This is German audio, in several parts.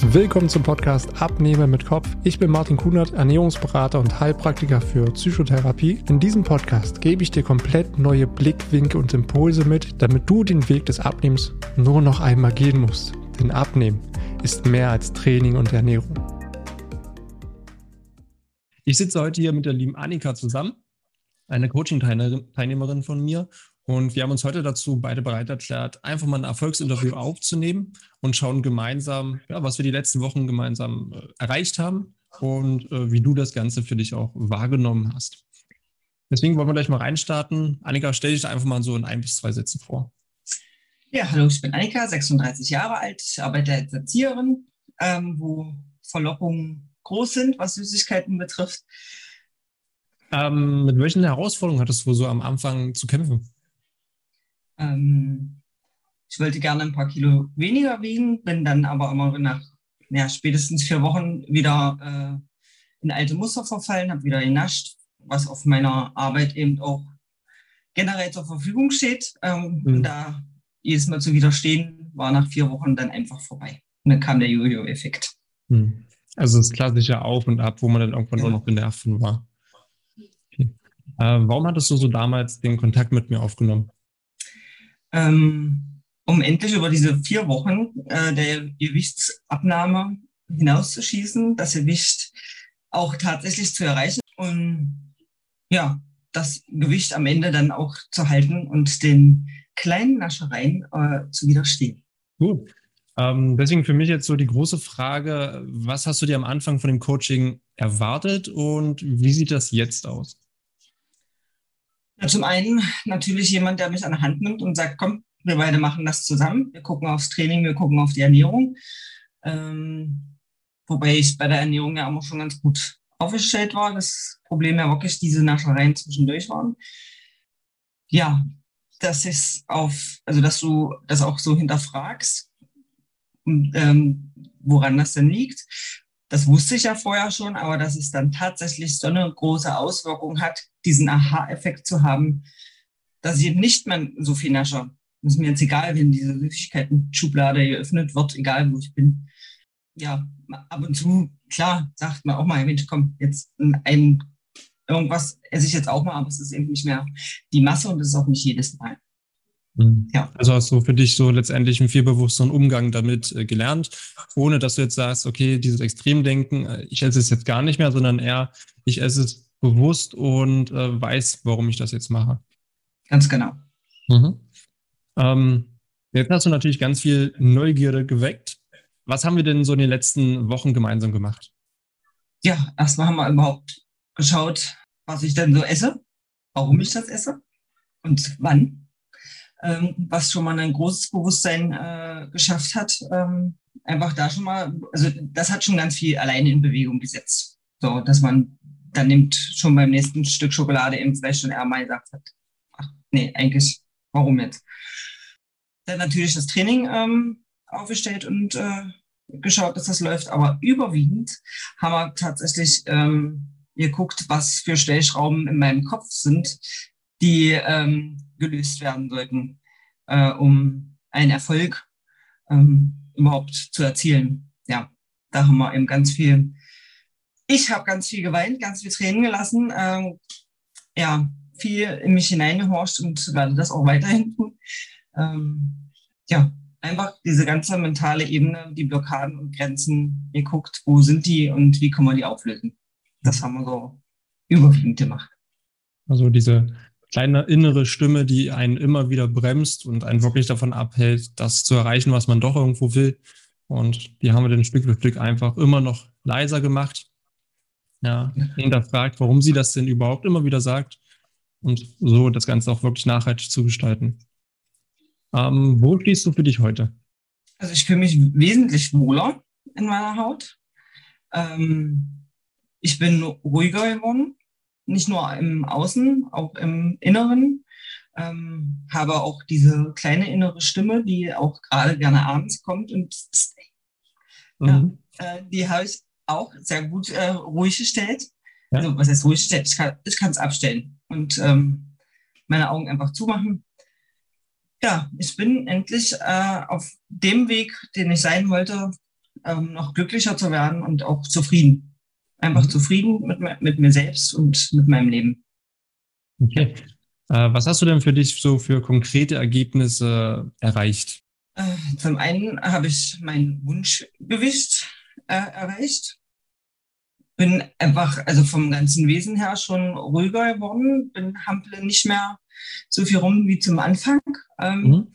Willkommen zum Podcast Abnehmer mit Kopf. Ich bin Martin Kunert, Ernährungsberater und Heilpraktiker für Psychotherapie. In diesem Podcast gebe ich dir komplett neue Blickwinkel und Impulse mit, damit du den Weg des Abnehmens nur noch einmal gehen musst. Denn Abnehmen ist mehr als Training und Ernährung. Ich sitze heute hier mit der lieben Annika zusammen, eine Coaching-Teilnehmerin von mir. Und wir haben uns heute dazu beide bereit erklärt, einfach mal ein Erfolgsinterview aufzunehmen und schauen gemeinsam, ja, was wir die letzten Wochen gemeinsam äh, erreicht haben und äh, wie du das Ganze für dich auch wahrgenommen hast. Deswegen wollen wir gleich mal reinstarten. Annika, stell dich einfach mal so in ein bis zwei Sätzen vor. Ja, hallo, ich bin Annika, 36 Jahre alt, arbeite als Erzieherin, ähm, wo Verlockungen groß sind, was Süßigkeiten betrifft. Ähm, mit welchen Herausforderungen hattest du so am Anfang zu kämpfen? Ähm, ich wollte gerne ein paar Kilo weniger wiegen, bin dann aber immer nach ja, spätestens vier Wochen wieder äh, in alte Muster verfallen, habe wieder genascht, was auf meiner Arbeit eben auch generell zur Verfügung steht. Ähm, mhm. Da jedes Mal zu widerstehen, war nach vier Wochen dann einfach vorbei. Und dann kam der Jojo-Effekt. Mhm. Also das klassische Auf und Ab, wo man dann irgendwann ja. nur noch genervt war. Okay. Äh, warum hattest du so damals den Kontakt mit mir aufgenommen? Ähm, um endlich über diese vier Wochen äh, der Gewichtsabnahme hinauszuschießen, das Gewicht auch tatsächlich zu erreichen und ja, das Gewicht am Ende dann auch zu halten und den kleinen Naschereien äh, zu widerstehen. Gut. Ähm, deswegen für mich jetzt so die große Frage, was hast du dir am Anfang von dem Coaching erwartet und wie sieht das jetzt aus? Ja, zum einen natürlich jemand, der mich an der Hand nimmt und sagt, komm, wir beide machen das zusammen. Wir gucken aufs Training, wir gucken auf die Ernährung. Ähm, wobei ich bei der Ernährung ja immer schon ganz gut aufgestellt war. Das Problem ja wirklich diese Naschereien zwischendurch waren. Ja, das ist auf, also dass du das auch so hinterfragst, ähm, woran das denn liegt. Das wusste ich ja vorher schon, aber dass es dann tatsächlich so eine große Auswirkung hat, diesen Aha-Effekt zu haben, dass ich nicht mehr so viel nasche. Das ist mir jetzt egal, wenn diese Süßigkeiten-Schublade geöffnet wird, egal wo ich bin. Ja, ab und zu, klar, sagt man auch mal, Mensch, komm, jetzt ein, irgendwas esse ich jetzt auch mal, aber es ist eben nicht mehr die Masse und es ist auch nicht jedes Mal. Mhm. Ja. Also hast du für dich so letztendlich einen viel bewussteren Umgang damit äh, gelernt, ohne dass du jetzt sagst, okay, dieses Extremdenken, äh, ich esse es jetzt gar nicht mehr, sondern eher, ich esse es bewusst und äh, weiß, warum ich das jetzt mache. Ganz genau. Mhm. Ähm, jetzt hast du natürlich ganz viel Neugierde geweckt. Was haben wir denn so in den letzten Wochen gemeinsam gemacht? Ja, erstmal haben wir überhaupt geschaut, was ich denn so esse, warum ich das esse und wann was schon mal ein großes Bewusstsein äh, geschafft hat. Ähm, einfach da schon mal, also das hat schon ganz viel alleine in Bewegung gesetzt. So, dass man dann nimmt schon beim nächsten Stück Schokolade eben vielleicht schon eher mal gesagt hat, ach nee, eigentlich, warum jetzt? Dann natürlich das Training ähm, aufgestellt und äh, geschaut, dass das läuft, aber überwiegend haben wir tatsächlich ähm, geguckt, was für Stellschrauben in meinem Kopf sind, die ähm, gelöst werden sollten, äh, um einen Erfolg ähm, überhaupt zu erzielen. Ja, da haben wir eben ganz viel. Ich habe ganz viel geweint, ganz viel Tränen gelassen. Ähm, ja, viel in mich hineingehorcht und werde das auch weiterhin tun. Ähm, ja, einfach diese ganze mentale Ebene, die Blockaden und Grenzen geguckt, wo sind die und wie kann man die auflösen. Das haben wir so überwiegend gemacht. Also diese kleine innere Stimme, die einen immer wieder bremst und einen wirklich davon abhält, das zu erreichen, was man doch irgendwo will. Und die haben wir dann Stück für Stück einfach immer noch leiser gemacht. Ja, hinterfragt, warum sie das denn überhaupt immer wieder sagt. Und so das Ganze auch wirklich nachhaltig zu gestalten. Ähm, wo stehst du für dich heute? Also ich fühle mich wesentlich wohler in meiner Haut. Ähm, ich bin ruhiger geworden nicht nur im Außen, auch im Inneren. Ähm, habe auch diese kleine innere Stimme, die auch gerade gerne abends kommt und mhm. ja, äh, die habe ich auch sehr gut äh, ruhig gestellt. Ja. Also was heißt ruhig gestellt? Ich kann es abstellen und ähm, meine Augen einfach zumachen. Ja, ich bin endlich äh, auf dem Weg, den ich sein wollte, ähm, noch glücklicher zu werden und auch zufrieden. Einfach mhm. zufrieden mit, mit mir selbst und mit meinem Leben. Okay. Äh, was hast du denn für dich so für konkrete Ergebnisse erreicht? Äh, zum einen habe ich mein Wunschgewicht äh, erreicht. Bin einfach, also vom ganzen Wesen her schon ruhiger geworden. Bin hample nicht mehr so viel rum wie zum Anfang. Ähm, mhm.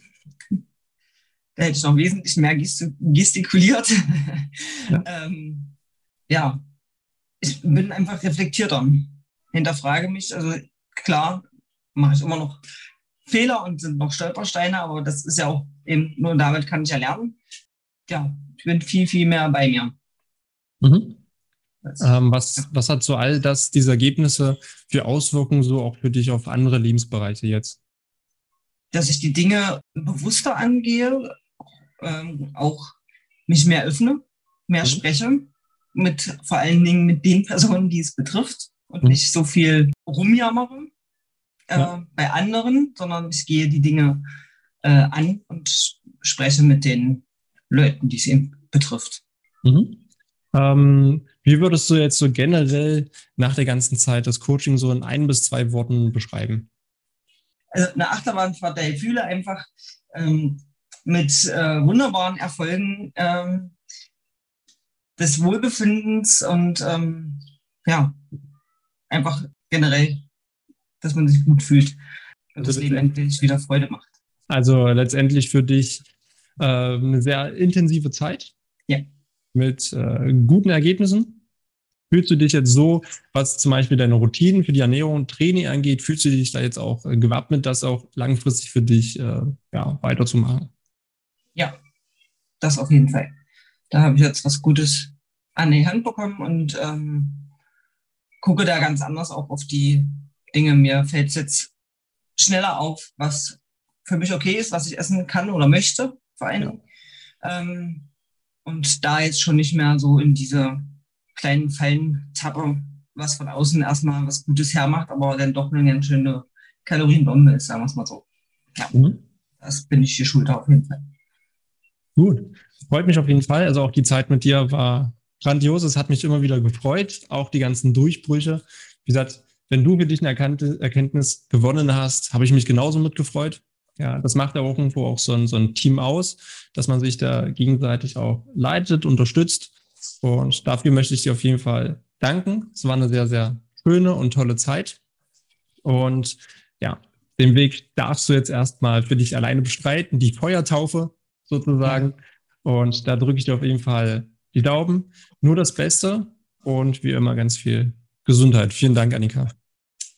Da hätte ich noch wesentlich mehr gestikuliert. Ja. ähm, ja, ich bin einfach reflektierter. Hinterfrage mich. Also klar, mache ich immer noch Fehler und sind noch Stolpersteine, aber das ist ja auch eben, nur damit kann ich ja lernen. Ja, ich bin viel, viel mehr bei mir. Mhm. Ähm, was, was hat so all das, diese Ergebnisse für Auswirkungen so auch für dich auf andere Lebensbereiche jetzt? Dass ich die Dinge bewusster angehe, ähm, auch mich mehr öffne, mehr mhm. spreche, mit vor allen Dingen mit den Personen, die es betrifft und mhm. nicht so viel rumjammere äh, ja. bei anderen, sondern ich gehe die Dinge äh, an und spreche mit den Leuten, die es eben betrifft. Mhm. Ähm, wie würdest du jetzt so generell nach der ganzen Zeit das Coaching so in ein bis zwei Worten beschreiben? Also eine Achterbahnfahrt der Gefühle einfach ähm, mit äh, wunderbaren Erfolgen ähm, des Wohlbefindens und ähm, ja, einfach generell, dass man sich gut fühlt und also das Leben endlich wieder Freude macht. Also letztendlich für dich äh, eine sehr intensive Zeit. Ja mit äh, guten Ergebnissen? Fühlst du dich jetzt so, was zum Beispiel deine Routinen für die Ernährung und Training angeht, fühlst du dich da jetzt auch äh, gewappnet, das auch langfristig für dich äh, ja, weiterzumachen? Ja, das auf jeden Fall. Da habe ich jetzt was Gutes an die Hand bekommen und ähm, gucke da ganz anders auch auf die Dinge. Mir fällt es jetzt schneller auf, was für mich okay ist, was ich essen kann oder möchte, vor allem. Ja. Ähm, und da jetzt schon nicht mehr so in diese kleinen Fallen tappe, was von außen erstmal was Gutes hermacht, aber dann doch eine ganz schöne Kalorienbombe ist, sagen wir es mal so. Ja, mhm. das bin ich die Schulter auf jeden Fall. Gut, freut mich auf jeden Fall. Also auch die Zeit mit dir war grandios. Es hat mich immer wieder gefreut, auch die ganzen Durchbrüche. Wie gesagt, wenn du für dich eine Erkenntnis gewonnen hast, habe ich mich genauso mitgefreut. Ja, das macht ja auch irgendwo auch so ein, so ein Team aus, dass man sich da gegenseitig auch leitet, unterstützt. Und dafür möchte ich dir auf jeden Fall danken. Es war eine sehr, sehr schöne und tolle Zeit. Und ja, den Weg darfst du jetzt erstmal für dich alleine bestreiten, die Feuertaufe sozusagen. Und da drücke ich dir auf jeden Fall die Daumen. Nur das Beste und wie immer ganz viel Gesundheit. Vielen Dank, Annika.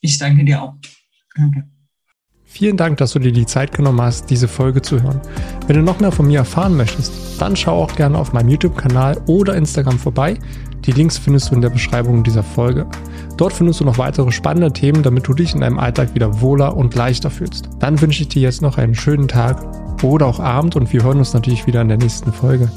Ich danke dir auch. Danke. Vielen Dank, dass du dir die Zeit genommen hast, diese Folge zu hören. Wenn du noch mehr von mir erfahren möchtest, dann schau auch gerne auf meinem YouTube-Kanal oder Instagram vorbei. Die Links findest du in der Beschreibung dieser Folge. Dort findest du noch weitere spannende Themen, damit du dich in deinem Alltag wieder wohler und leichter fühlst. Dann wünsche ich dir jetzt noch einen schönen Tag oder auch Abend und wir hören uns natürlich wieder in der nächsten Folge.